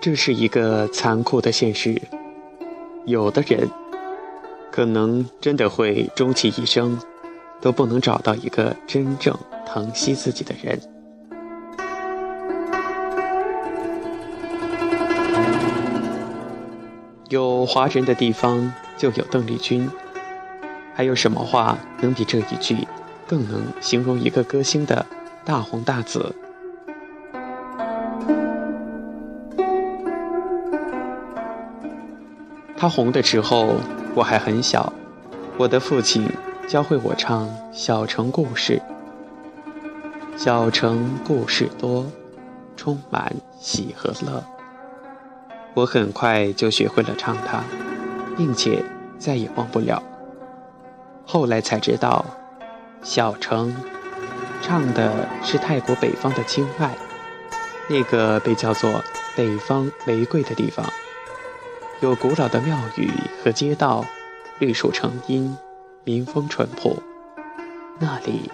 这是一个残酷的现实，有的人可能真的会终其一生都不能找到一个真正疼惜自己的人。有华人的地方就有邓丽君，还有什么话能比这一句更能形容一个歌星的大红大紫？他红的时候，我还很小。我的父亲教会我唱《小城故事》，小城故事多，充满喜和乐。我很快就学会了唱它，并且再也忘不了。后来才知道，小城唱的是泰国北方的清迈，那个被叫做“北方玫瑰”的地方。有古老的庙宇和街道，绿树成荫，民风淳朴。那里，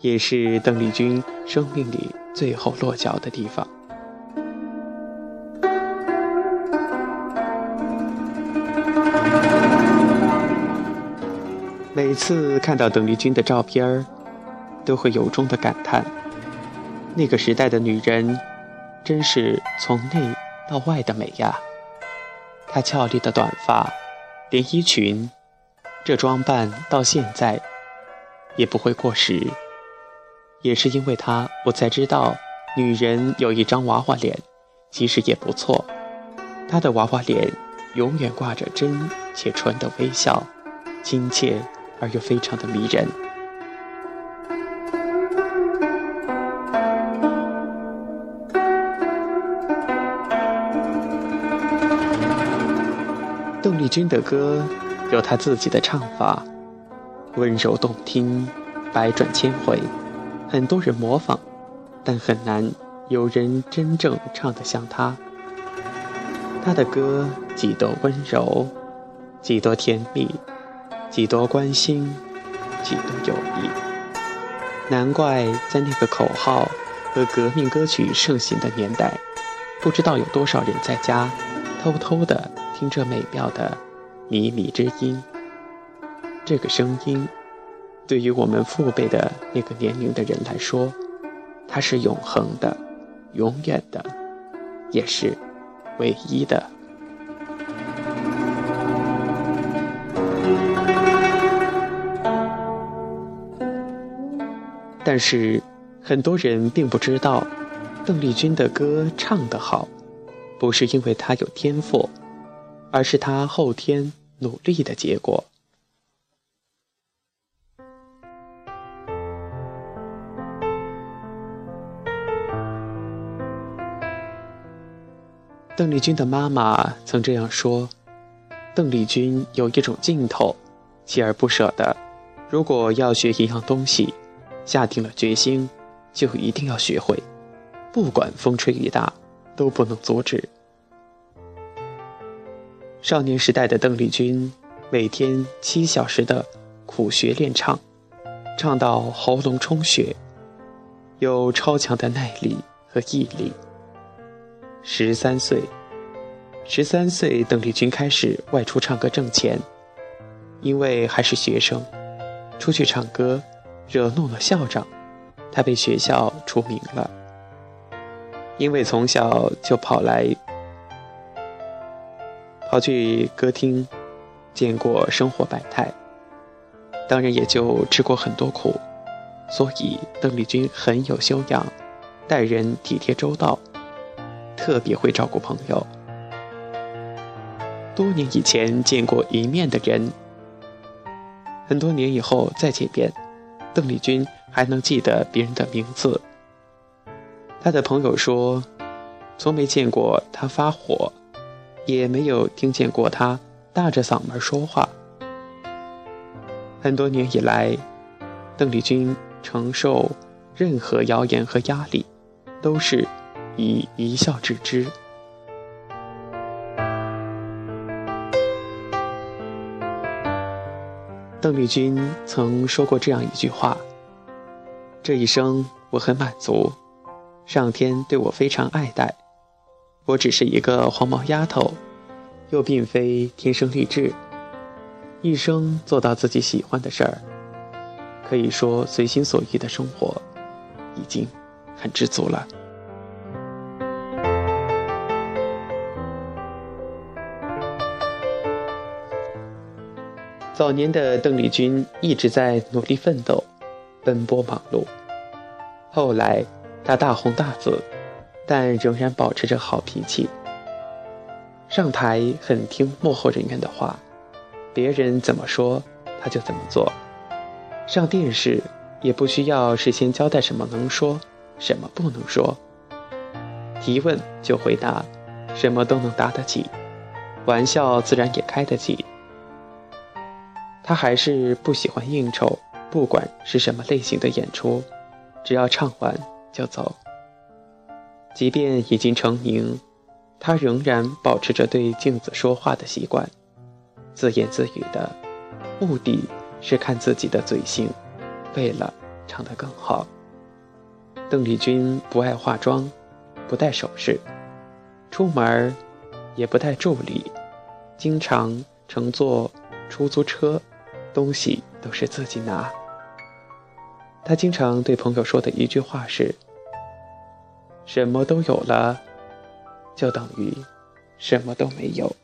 也是邓丽君生命里最后落脚的地方。每次看到邓丽君的照片儿，都会由衷的感叹：那个时代的女人，真是从内到外的美呀。她俏丽的短发，连衣裙，这装扮到现在也不会过时。也是因为她，我才知道，女人有一张娃娃脸，其实也不错。她的娃娃脸永远挂着真且纯的微笑，亲切而又非常的迷人。邓丽君的歌有她自己的唱法，温柔动听，百转千回，很多人模仿，但很难有人真正唱得像她。她的歌几多温柔，几多甜蜜，几多关心，几多友谊。难怪在那个口号和革命歌曲盛行的年代，不知道有多少人在家偷偷的。听着美妙的靡靡之音，这个声音对于我们父辈的那个年龄的人来说，它是永恒的、永远的，也是唯一的。但是很多人并不知道，邓丽君的歌唱得好，不是因为她有天赋。而是她后天努力的结果。邓丽君的妈妈曾这样说：“邓丽君有一种劲头，锲而不舍的。如果要学一样东西，下定了决心，就一定要学会，不管风吹雨打，都不能阻止。”少年时代的邓丽君，每天七小时的苦学练唱，唱到喉咙充血，有超强的耐力和毅力。十三岁，十三岁，邓丽君开始外出唱歌挣钱，因为还是学生，出去唱歌惹怒了校长，他被学校除名了。因为从小就跑来。跑去歌厅，见过生活百态，当然也就吃过很多苦，所以邓丽君很有修养，待人体贴周到，特别会照顾朋友。多年以前见过一面的人，很多年以后再见面，邓丽君还能记得别人的名字。她的朋友说，从没见过她发火。也没有听见过她大着嗓门说话。很多年以来，邓丽君承受任何谣言和压力，都是以一笑置之。邓丽君曾说过这样一句话：“这一生我很满足，上天对我非常爱戴。我只是一个黄毛丫头，又并非天生丽质，一生做到自己喜欢的事儿，可以说随心所欲的生活，已经很知足了。”早年的邓丽君一直在努力奋斗，奔波忙碌。后来，她大红大紫，但仍然保持着好脾气。上台很听幕后人员的话，别人怎么说，她就怎么做。上电视也不需要事先交代什么能说，什么不能说。提问就回答，什么都能答得起，玩笑自然也开得起。他还是不喜欢应酬，不管是什么类型的演出，只要唱完就走。即便已经成名，他仍然保持着对镜子说话的习惯，自言自语的，目的是看自己的嘴型，为了唱得更好。邓丽君不爱化妆，不戴首饰，出门也不带助理，经常乘坐出租车。东西都是自己拿。他经常对朋友说的一句话是：“什么都有了，就等于什么都没有。”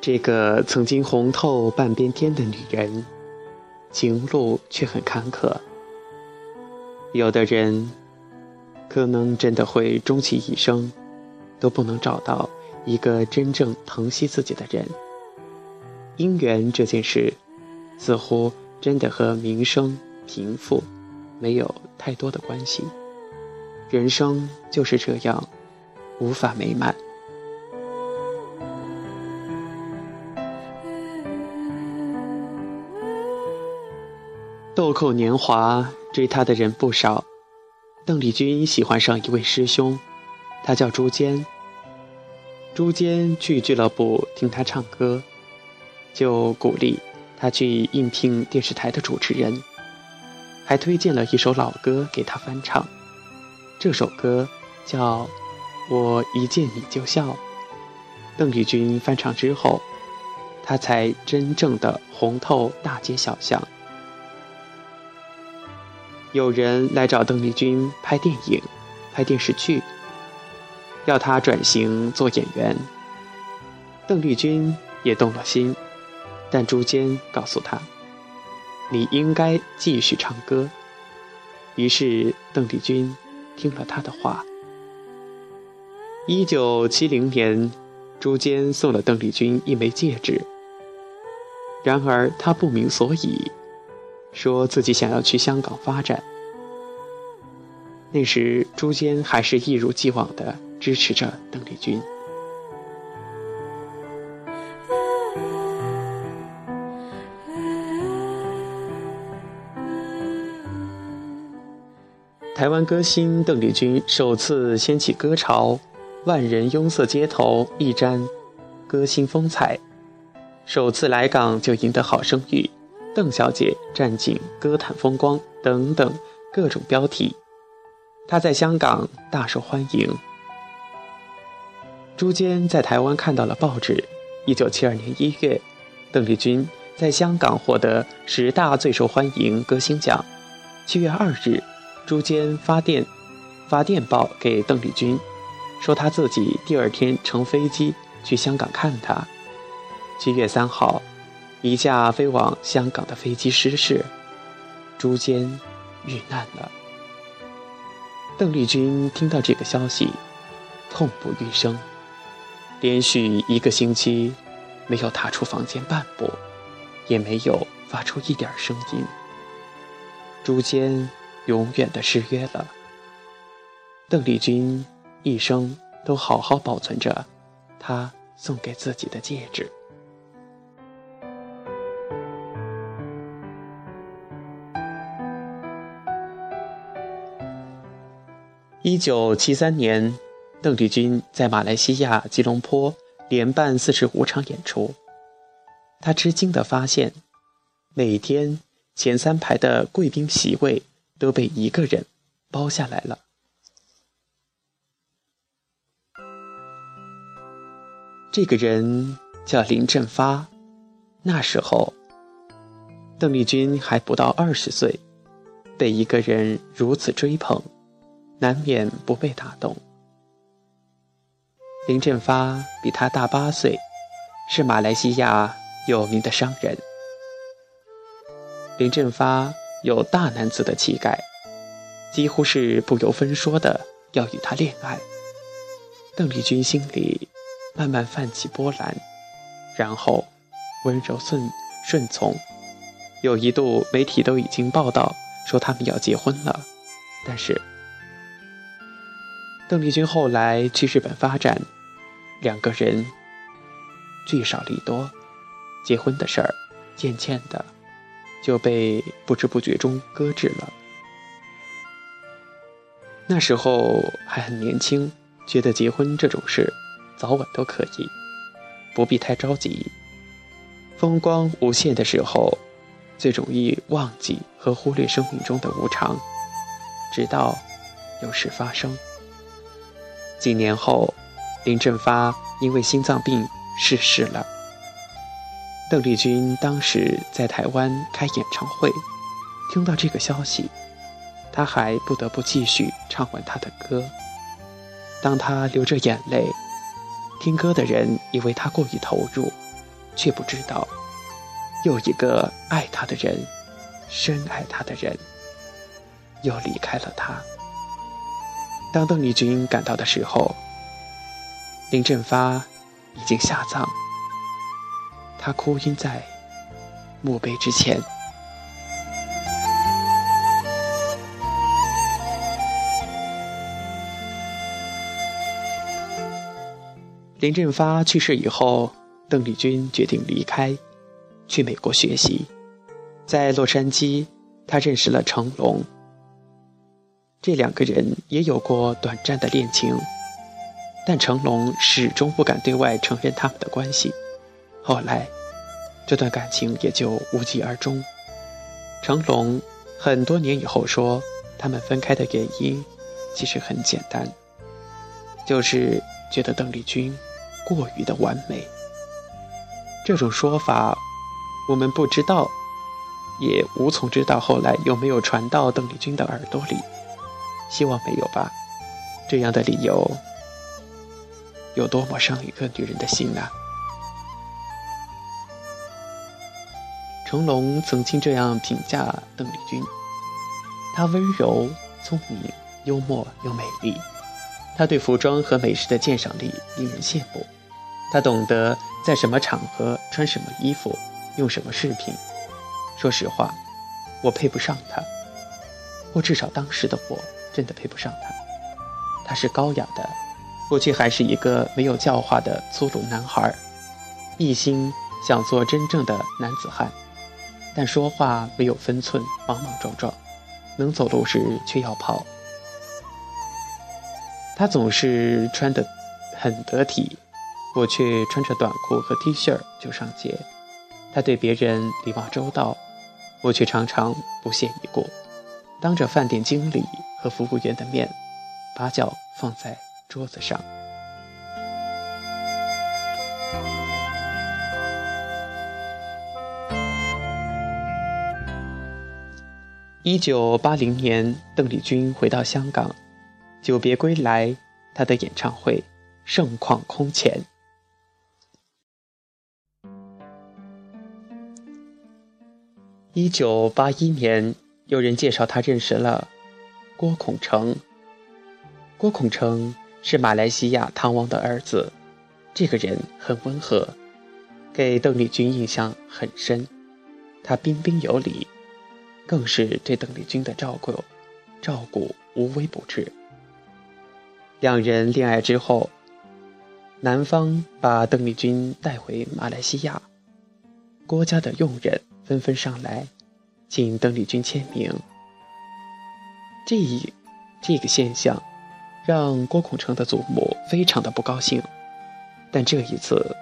这个曾经红透半边天的女人，情路却很坎坷。有的人，可能真的会终其一生，都不能找到一个真正疼惜自己的人。姻缘这件事，似乎真的和名声、贫富没有太多的关系。人生就是这样，无法美满。豆蔻年华。追她的人不少，邓丽君喜欢上一位师兄，他叫朱坚。朱坚去俱乐部听她唱歌，就鼓励她去应聘电视台的主持人，还推荐了一首老歌给她翻唱。这首歌叫《我一见你就笑》。邓丽君翻唱之后，她才真正的红透大街小巷。有人来找邓丽君拍电影、拍电视剧，要她转型做演员。邓丽君也动了心，但朱坚告诉她：“你应该继续唱歌。”于是邓丽君听了他的话。一九七零年，朱坚送了邓丽君一枚戒指，然而她不明所以。说自己想要去香港发展。那时朱坚还是一如既往的支持着邓丽君。台湾歌星邓丽君首次掀起歌潮，万人拥塞街头，一沾歌星风采。首次来港就赢得好声誉。邓小姐占尽歌坛风光等等各种标题，她在香港大受欢迎。朱坚在台湾看到了报纸。一九七二年一月，邓丽君在香港获得十大最受欢迎歌星奖。七月二日，朱坚发电发电报给邓丽君，说他自己第二天乘飞机去香港看她。七月三号。一架飞往香港的飞机失事，朱坚遇难了。邓丽君听到这个消息，痛不欲生，连续一个星期没有踏出房间半步，也没有发出一点声音。朱坚永远的失约了。邓丽君一生都好好保存着他送给自己的戒指。一九七三年，邓丽君在马来西亚吉隆坡连办四十五场演出。她吃惊地发现，每天前三排的贵宾席位都被一个人包下来了。这个人叫林振发。那时候，邓丽君还不到二十岁，被一个人如此追捧。难免不被打动。林振发比他大八岁，是马来西亚有名的商人。林振发有大男子的气概，几乎是不由分说的要与他恋爱。邓丽君心里慢慢泛起波澜，然后温柔顺顺从。有一度媒体都已经报道说他们要结婚了，但是。邓丽君后来去日本发展，两个人聚少离多，结婚的事儿渐渐的就被不知不觉中搁置了。那时候还很年轻，觉得结婚这种事早晚都可以，不必太着急。风光无限的时候，最容易忘记和忽略生命中的无常，直到有事发生。几年后，林振发因为心脏病逝世了。邓丽君当时在台湾开演唱会，听到这个消息，她还不得不继续唱完她的歌。当她流着眼泪，听歌的人以为她过于投入，却不知道，又一个爱她的人，深爱她的人，又离开了她。当邓丽君赶到的时候，林振发已经下葬，他哭晕在墓碑之前。林振发去世以后，邓丽君决定离开，去美国学习。在洛杉矶，她认识了成龙。这两个人也有过短暂的恋情，但成龙始终不敢对外承认他们的关系。后来，这段感情也就无疾而终。成龙很多年以后说，他们分开的原因其实很简单，就是觉得邓丽君过于的完美。这种说法我们不知道，也无从知道后来有没有传到邓丽君的耳朵里。希望没有吧，这样的理由有多么伤一个女人的心啊！成龙曾经这样评价邓丽君：她温柔、聪明、幽默又美丽。她对服装和美食的鉴赏力令人羡慕。她懂得在什么场合穿什么衣服，用什么饰品。说实话，我配不上她，或至少当时的我。真的配不上他，他是高雅的，我却还是一个没有教化的粗鲁男孩，一心想做真正的男子汉，但说话没有分寸，莽莽撞撞，能走路时却要跑。他总是穿得很得体，我却穿着短裤和 T 恤就上街。他对别人礼貌周到，我却常常不屑一顾，当着饭店经理。和服务员的面，把脚放在桌子上。一九八零年，邓丽君回到香港，久别归来，她的演唱会盛况空前。一九八一年，有人介绍她认识了。郭孔成，郭孔成是马来西亚唐王的儿子。这个人很温和，给邓丽君印象很深。他彬彬有礼，更是对邓丽君的照顾照顾无微不至。两人恋爱之后，男方把邓丽君带回马来西亚，郭家的佣人纷纷上来，请邓丽君签名。这一这个现象让郭孔成的祖母非常的不高兴。但这一次，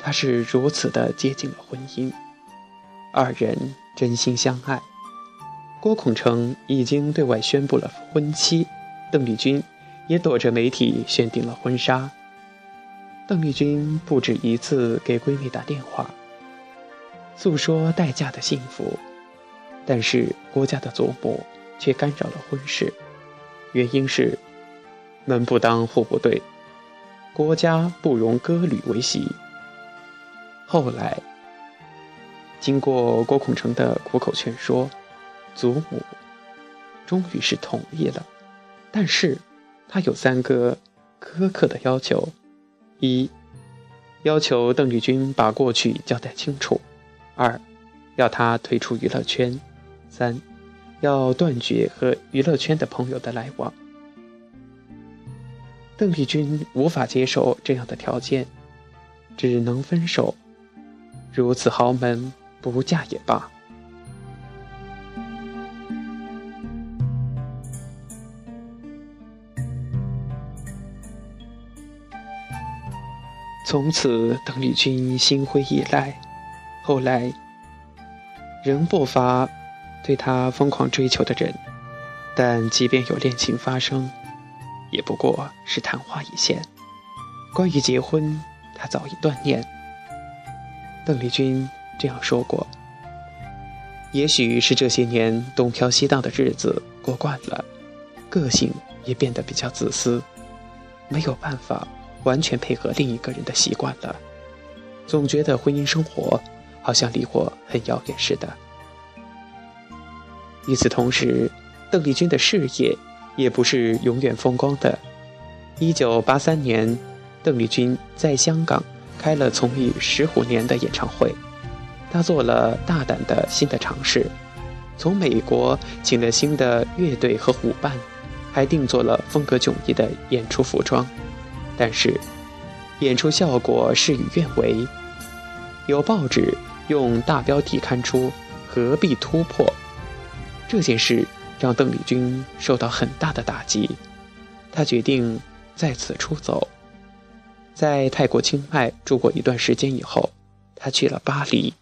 他是如此的接近了婚姻，二人真心相爱。郭孔成已经对外宣布了婚期，邓丽君也躲着媒体选定了婚纱。邓丽君不止一次给闺蜜打电话，诉说待嫁的幸福，但是郭家的祖母却干扰了婚事，原因是门不当户不对，郭家不容歌女为媳。后来，经过郭孔成的苦口劝说。祖母终于是同意了，但是他有三个苛刻的要求：一，要求邓丽君把过去交代清楚；二，要她退出娱乐圈；三，要断绝和娱乐圈的朋友的来往。邓丽君无法接受这样的条件，只能分手。如此豪门，不嫁也罢。从此，邓丽君心灰意懒。后来，仍不乏对他疯狂追求的人，但即便有恋情发生，也不过是昙花一现。关于结婚，他早已断念。邓丽君这样说过：“也许是这些年东飘西荡的日子过惯了，个性也变得比较自私，没有办法。”完全配合另一个人的习惯了，总觉得婚姻生活好像离我很遥远似的。与此同时，邓丽君的事业也不是永远风光的。一九八三年，邓丽君在香港开了从艺十五年的演唱会，她做了大胆的新的尝试，从美国请了新的乐队和舞伴，还定做了风格迥异的演出服装。但是，演出效果事与愿违。有报纸用大标题刊出“何必突破”这件事，让邓丽君受到很大的打击。她决定再次出走。在泰国清迈住过一段时间以后，她去了巴黎。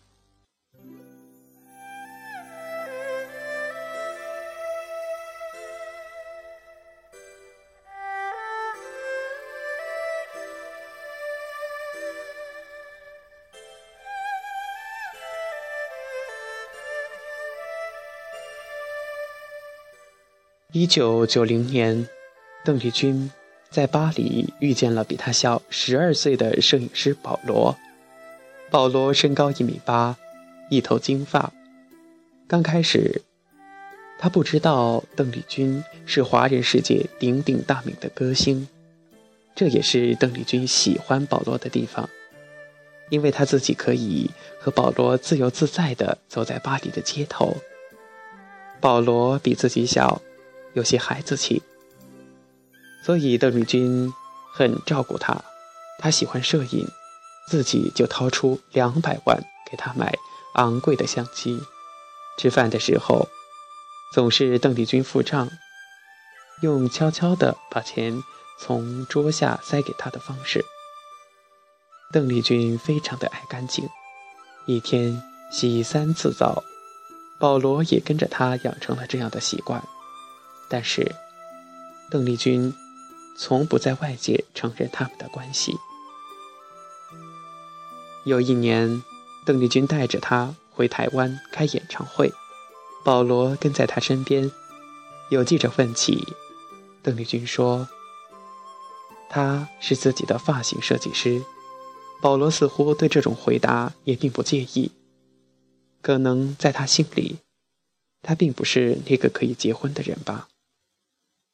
一九九零年，邓丽君在巴黎遇见了比她小十二岁的摄影师保罗。保罗身高一米八，一头金发。刚开始，他不知道邓丽君是华人世界鼎鼎大名的歌星，这也是邓丽君喜欢保罗的地方，因为他自己可以和保罗自由自在地走在巴黎的街头。保罗比自己小。有些孩子气，所以邓丽君很照顾他。他喜欢摄影，自己就掏出两百万给他买昂贵的相机。吃饭的时候，总是邓丽君付账，用悄悄地把钱从桌下塞给他的方式。邓丽君非常的爱干净，一天洗三次澡。保罗也跟着他养成了这样的习惯。但是，邓丽君从不在外界承认他们的关系。有一年，邓丽君带着他回台湾开演唱会，保罗跟在他身边。有记者问起，邓丽君说：“他是自己的发型设计师。”保罗似乎对这种回答也并不介意，可能在他心里，他并不是那个可以结婚的人吧。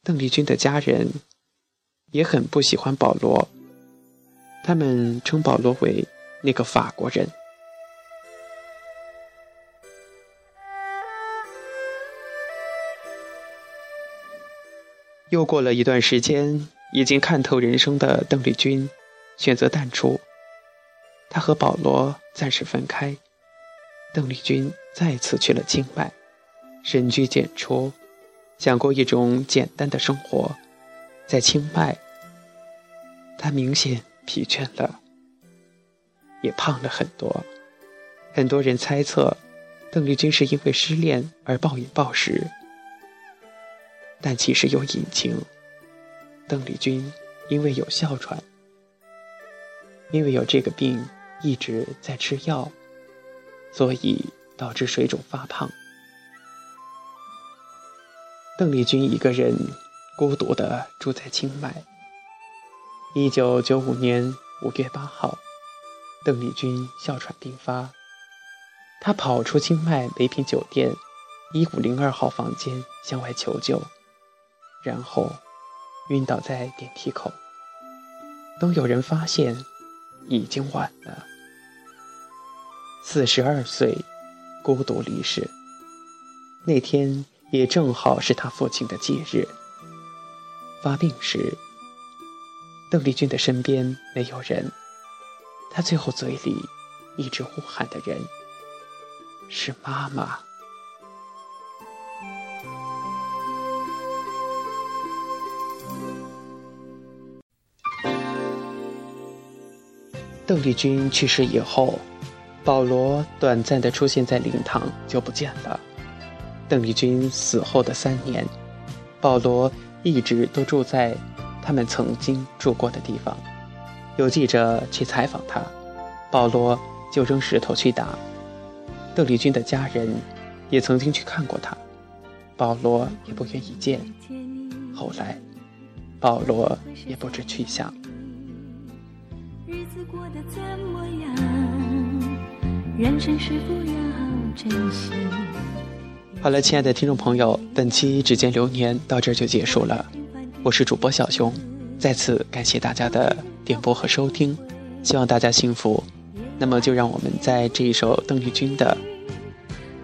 邓丽君的家人也很不喜欢保罗，他们称保罗为那个法国人。又过了一段时间，已经看透人生的邓丽君选择淡出，她和保罗暂时分开，邓丽君再次去了清迈，深居简出。想过一种简单的生活，在清迈，他明显疲倦了，也胖了很多。很多人猜测，邓丽君是因为失恋而暴饮暴食，但其实有隐情。邓丽君因为有哮喘，因为有这个病，一直在吃药，所以导致水肿发胖。邓丽君一个人孤独地住在清迈。一九九五年五月八号，邓丽君哮喘病发，她跑出清迈唯品酒店一五零二号房间向外求救，然后晕倒在电梯口。等有人发现，已经晚了。四十二岁，孤独离世。那天。也正好是他父亲的忌日。发病时，邓丽君的身边没有人，她最后嘴里一直呼喊的人是妈妈。邓丽君去世以后，保罗短暂的出现在灵堂就不见了。邓丽君死后的三年，保罗一直都住在他们曾经住过的地方。有记者去采访他，保罗就扔石头去打。邓丽君的家人也曾经去看过他，保罗也不愿意见。后来，保罗也不知去向。人生是否要珍惜？好了，亲爱的听众朋友，本期《指尖流年》到这儿就结束了。我是主播小熊，再次感谢大家的点播和收听，希望大家幸福。那么，就让我们在这一首邓丽君的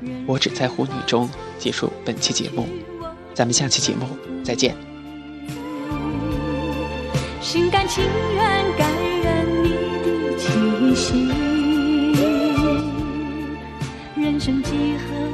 《我只在乎你》中结束本期节目。咱们下期节目再见。心甘情愿感染你的气息，人生几何？